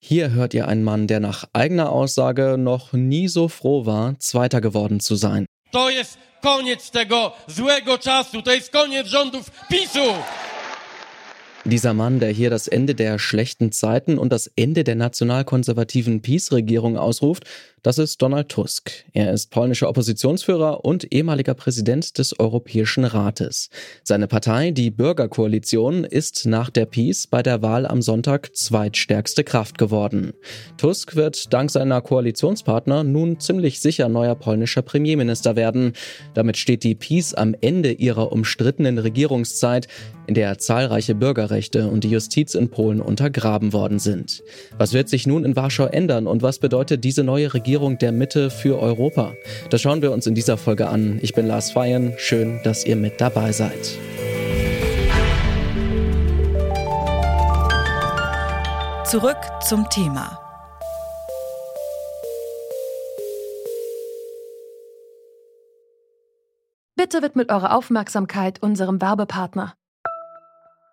Hier hört ihr einen Mann, der nach eigener Aussage noch nie so froh war, Zweiter geworden zu sein. To jest koniec tego złego czasu, to jest koniec rządów PiSu! Dieser Mann, der hier das Ende der schlechten Zeiten und das Ende der nationalkonservativen Peace-Regierung ausruft, das ist Donald Tusk. Er ist polnischer Oppositionsführer und ehemaliger Präsident des Europäischen Rates. Seine Partei, die Bürgerkoalition, ist nach der Peace bei der Wahl am Sonntag zweitstärkste Kraft geworden. Tusk wird dank seiner Koalitionspartner nun ziemlich sicher neuer polnischer Premierminister werden. Damit steht die Peace am Ende ihrer umstrittenen Regierungszeit, in der zahlreiche Bürgerrechte und die Justiz in Polen untergraben worden sind. Was wird sich nun in Warschau ändern und was bedeutet diese neue Regierung der Mitte für Europa? Das schauen wir uns in dieser Folge an. Ich bin Lars Feyen. Schön, dass ihr mit dabei seid. Zurück zum Thema. Bitte widmet eure Aufmerksamkeit unserem Werbepartner.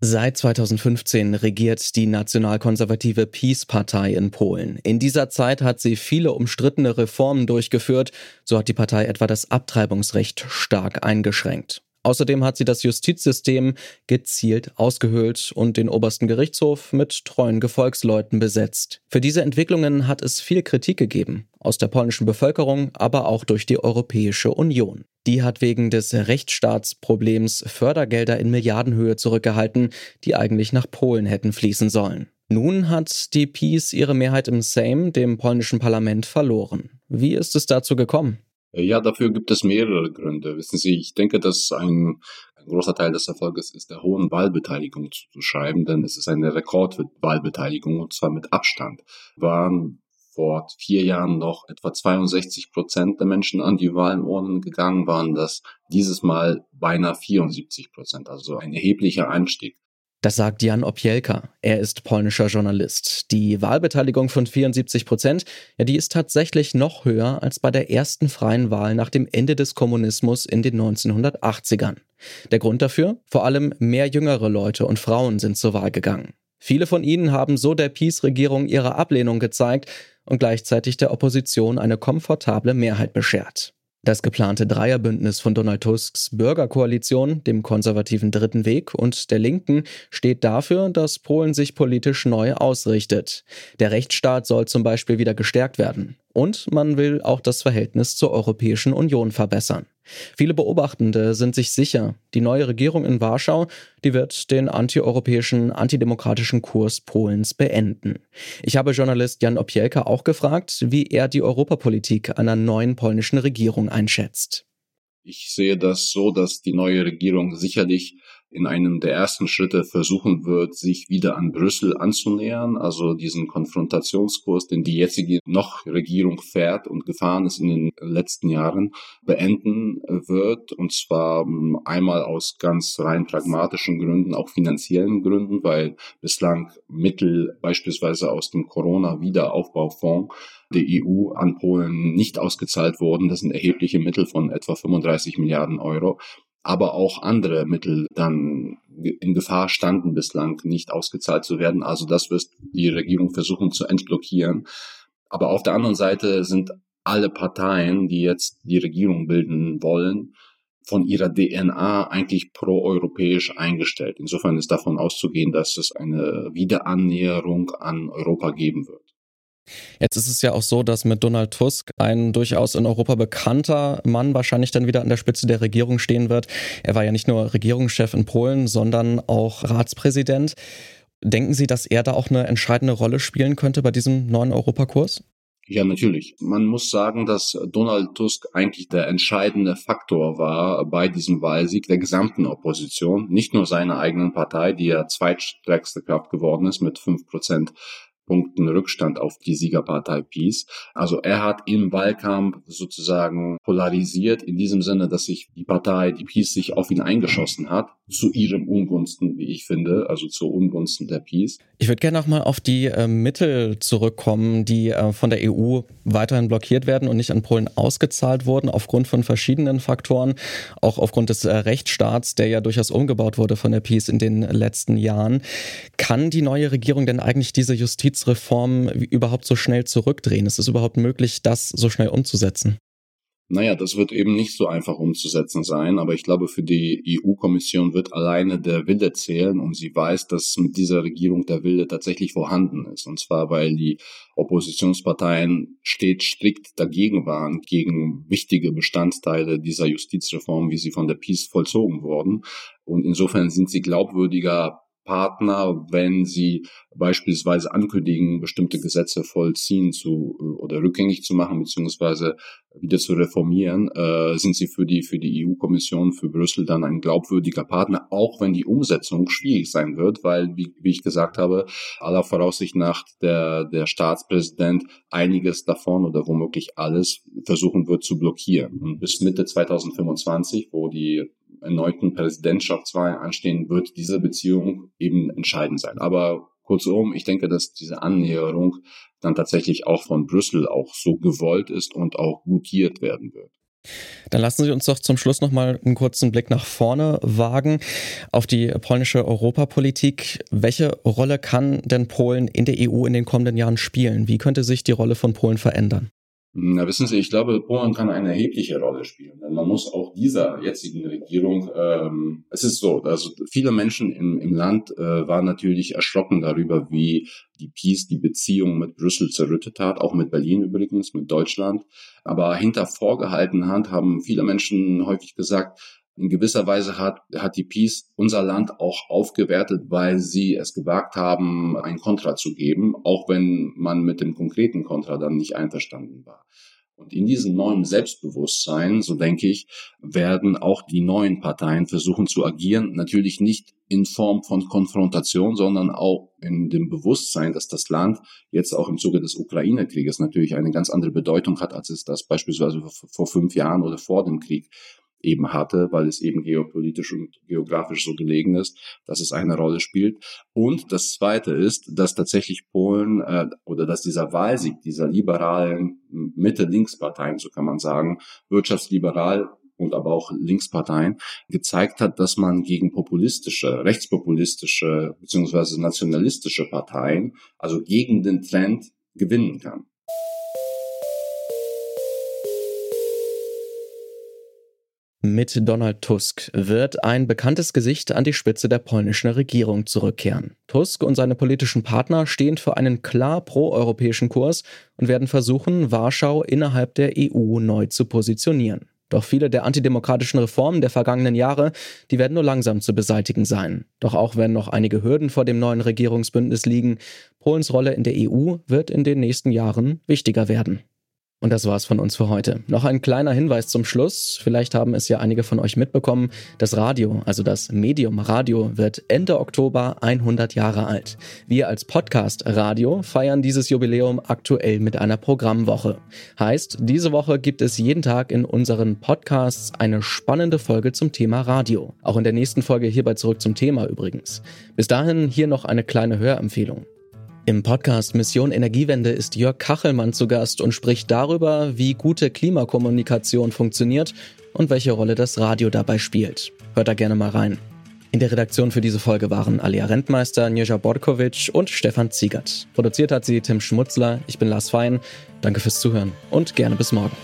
Seit 2015 regiert die nationalkonservative Peace-Partei in Polen. In dieser Zeit hat sie viele umstrittene Reformen durchgeführt. So hat die Partei etwa das Abtreibungsrecht stark eingeschränkt. Außerdem hat sie das Justizsystem gezielt ausgehöhlt und den obersten Gerichtshof mit treuen Gefolgsleuten besetzt. Für diese Entwicklungen hat es viel Kritik gegeben, aus der polnischen Bevölkerung, aber auch durch die Europäische Union. Die hat wegen des Rechtsstaatsproblems Fördergelder in Milliardenhöhe zurückgehalten, die eigentlich nach Polen hätten fließen sollen. Nun hat die PiS ihre Mehrheit im Sejm, dem polnischen Parlament, verloren. Wie ist es dazu gekommen? Ja, dafür gibt es mehrere Gründe. Wissen Sie, ich denke, dass ein, ein großer Teil des Erfolges ist, der hohen Wahlbeteiligung zu schreiben, denn es ist eine Rekordwahlbeteiligung und zwar mit Abstand. Waren vor vier Jahren noch etwa 62 Prozent der Menschen an die Wahlen gegangen, waren das dieses Mal beinahe 74 Prozent, also ein erheblicher Anstieg. Das sagt Jan Opielka. Er ist polnischer Journalist. Die Wahlbeteiligung von 74 Prozent, ja, die ist tatsächlich noch höher als bei der ersten freien Wahl nach dem Ende des Kommunismus in den 1980ern. Der Grund dafür? Vor allem mehr jüngere Leute und Frauen sind zur Wahl gegangen. Viele von ihnen haben so der Peace-Regierung ihre Ablehnung gezeigt und gleichzeitig der Opposition eine komfortable Mehrheit beschert. Das geplante Dreierbündnis von Donald Tusks Bürgerkoalition, dem konservativen Dritten Weg und der Linken steht dafür, dass Polen sich politisch neu ausrichtet. Der Rechtsstaat soll zum Beispiel wieder gestärkt werden. Und man will auch das Verhältnis zur Europäischen Union verbessern. Viele Beobachtende sind sich sicher, die neue Regierung in Warschau, die wird den antieuropäischen, antidemokratischen Kurs Polens beenden. Ich habe Journalist Jan Opielka auch gefragt, wie er die Europapolitik einer neuen polnischen Regierung einschätzt. Ich sehe das so, dass die neue Regierung sicherlich in einem der ersten Schritte versuchen wird, sich wieder an Brüssel anzunähern, also diesen Konfrontationskurs, den die jetzige noch Regierung fährt und gefahren ist in den letzten Jahren, beenden wird. Und zwar ähm, einmal aus ganz rein pragmatischen Gründen, auch finanziellen Gründen, weil bislang Mittel beispielsweise aus dem Corona-Wiederaufbaufonds der EU an Polen nicht ausgezahlt wurden. Das sind erhebliche Mittel von etwa 35 Milliarden Euro aber auch andere Mittel dann in Gefahr standen bislang nicht ausgezahlt zu werden. Also das wird die Regierung versuchen zu entblockieren. Aber auf der anderen Seite sind alle Parteien, die jetzt die Regierung bilden wollen, von ihrer DNA eigentlich proeuropäisch eingestellt. Insofern ist davon auszugehen, dass es eine Wiederannäherung an Europa geben wird. Jetzt ist es ja auch so, dass mit Donald Tusk ein durchaus in Europa bekannter Mann wahrscheinlich dann wieder an der Spitze der Regierung stehen wird. Er war ja nicht nur Regierungschef in Polen, sondern auch Ratspräsident. Denken Sie, dass er da auch eine entscheidende Rolle spielen könnte bei diesem neuen Europakurs? Ja, natürlich. Man muss sagen, dass Donald Tusk eigentlich der entscheidende Faktor war bei diesem Wahlsieg der gesamten Opposition, nicht nur seiner eigenen Partei, die ja zweitstärkste Kraft geworden ist mit fünf Prozent Punkten Rückstand auf die Siegerpartei Peace. Also er hat im Wahlkampf sozusagen polarisiert in diesem Sinne, dass sich die Partei, die Peace, sich auf ihn eingeschossen hat, zu ihrem Ungunsten, wie ich finde, also zu Ungunsten der Peace. Ich würde gerne nochmal auf die äh, Mittel zurückkommen, die äh, von der EU weiterhin blockiert werden und nicht an Polen ausgezahlt wurden, aufgrund von verschiedenen Faktoren, auch aufgrund des äh, Rechtsstaats, der ja durchaus umgebaut wurde von der Peace in den letzten Jahren. Kann die neue Regierung denn eigentlich diese Justiz Justizreform überhaupt so schnell zurückdrehen? Ist es überhaupt möglich, das so schnell umzusetzen? Naja, das wird eben nicht so einfach umzusetzen sein, aber ich glaube, für die EU-Kommission wird alleine der Wille zählen und sie weiß, dass mit dieser Regierung der Wille tatsächlich vorhanden ist. Und zwar, weil die Oppositionsparteien stets strikt dagegen waren, gegen wichtige Bestandteile dieser Justizreform, wie sie von der PiS vollzogen wurden. Und insofern sind sie glaubwürdiger Partner, wenn sie beispielsweise ankündigen, bestimmte Gesetze vollziehen zu äh, oder rückgängig zu machen beziehungsweise wieder zu reformieren, äh, sind sie für die für die EU-Kommission für Brüssel dann ein glaubwürdiger Partner, auch wenn die Umsetzung schwierig sein wird, weil wie, wie ich gesagt habe, aller Voraussicht nach der der Staatspräsident einiges davon oder womöglich alles versuchen wird zu blockieren. Und bis Mitte 2025, wo die erneuten Präsidentschaftswahlen anstehen, wird diese Beziehung eben entscheidend sein. Aber kurzum, ich denke, dass diese Annäherung dann tatsächlich auch von Brüssel auch so gewollt ist und auch gutiert werden wird. Dann lassen Sie uns doch zum Schluss noch mal einen kurzen Blick nach vorne wagen auf die polnische Europapolitik. Welche Rolle kann denn Polen in der EU in den kommenden Jahren spielen? Wie könnte sich die Rolle von Polen verändern? Na, wissen Sie, ich glaube, Polen kann eine erhebliche Rolle spielen. Denn man muss auch dieser jetzigen Regierung, ähm, es ist so, also viele Menschen im, im Land äh, waren natürlich erschrocken darüber, wie die Peace die Beziehung mit Brüssel zerrüttet hat, auch mit Berlin übrigens, mit Deutschland. Aber hinter vorgehaltener Hand haben viele Menschen häufig gesagt, in gewisser Weise hat, hat die Peace unser Land auch aufgewertet, weil sie es gewagt haben, ein Kontra zu geben, auch wenn man mit dem konkreten Kontra dann nicht einverstanden war. Und in diesem neuen Selbstbewusstsein, so denke ich, werden auch die neuen Parteien versuchen zu agieren. Natürlich nicht in Form von Konfrontation, sondern auch in dem Bewusstsein, dass das Land jetzt auch im Zuge des Ukraine-Krieges natürlich eine ganz andere Bedeutung hat, als es das beispielsweise vor fünf Jahren oder vor dem Krieg eben hatte, weil es eben geopolitisch und geografisch so gelegen ist, dass es eine Rolle spielt. Und das Zweite ist, dass tatsächlich Polen äh, oder dass dieser Wahlsieg dieser liberalen Mitte-Links-Parteien, so kann man sagen, wirtschaftsliberal und aber auch Linksparteien gezeigt hat, dass man gegen populistische, rechtspopulistische beziehungsweise nationalistische Parteien, also gegen den Trend gewinnen kann. Mit Donald Tusk wird ein bekanntes Gesicht an die Spitze der polnischen Regierung zurückkehren. Tusk und seine politischen Partner stehen für einen klar proeuropäischen Kurs und werden versuchen, Warschau innerhalb der EU neu zu positionieren. Doch viele der antidemokratischen Reformen der vergangenen Jahre, die werden nur langsam zu beseitigen sein. Doch auch wenn noch einige Hürden vor dem neuen Regierungsbündnis liegen, Polens Rolle in der EU wird in den nächsten Jahren wichtiger werden. Und das war's von uns für heute. Noch ein kleiner Hinweis zum Schluss. Vielleicht haben es ja einige von euch mitbekommen. Das Radio, also das Medium Radio, wird Ende Oktober 100 Jahre alt. Wir als Podcast Radio feiern dieses Jubiläum aktuell mit einer Programmwoche. Heißt, diese Woche gibt es jeden Tag in unseren Podcasts eine spannende Folge zum Thema Radio. Auch in der nächsten Folge hierbei zurück zum Thema übrigens. Bis dahin hier noch eine kleine Hörempfehlung. Im Podcast Mission Energiewende ist Jörg Kachelmann zu Gast und spricht darüber, wie gute Klimakommunikation funktioniert und welche Rolle das Radio dabei spielt. Hört da gerne mal rein. In der Redaktion für diese Folge waren Alia Rentmeister, Njeja Borkovic und Stefan Ziegert. Produziert hat sie Tim Schmutzler. Ich bin Lars Fein. Danke fürs Zuhören und gerne bis morgen.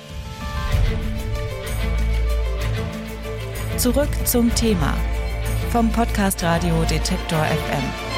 Zurück zum Thema vom Podcast Radio Detektor FM.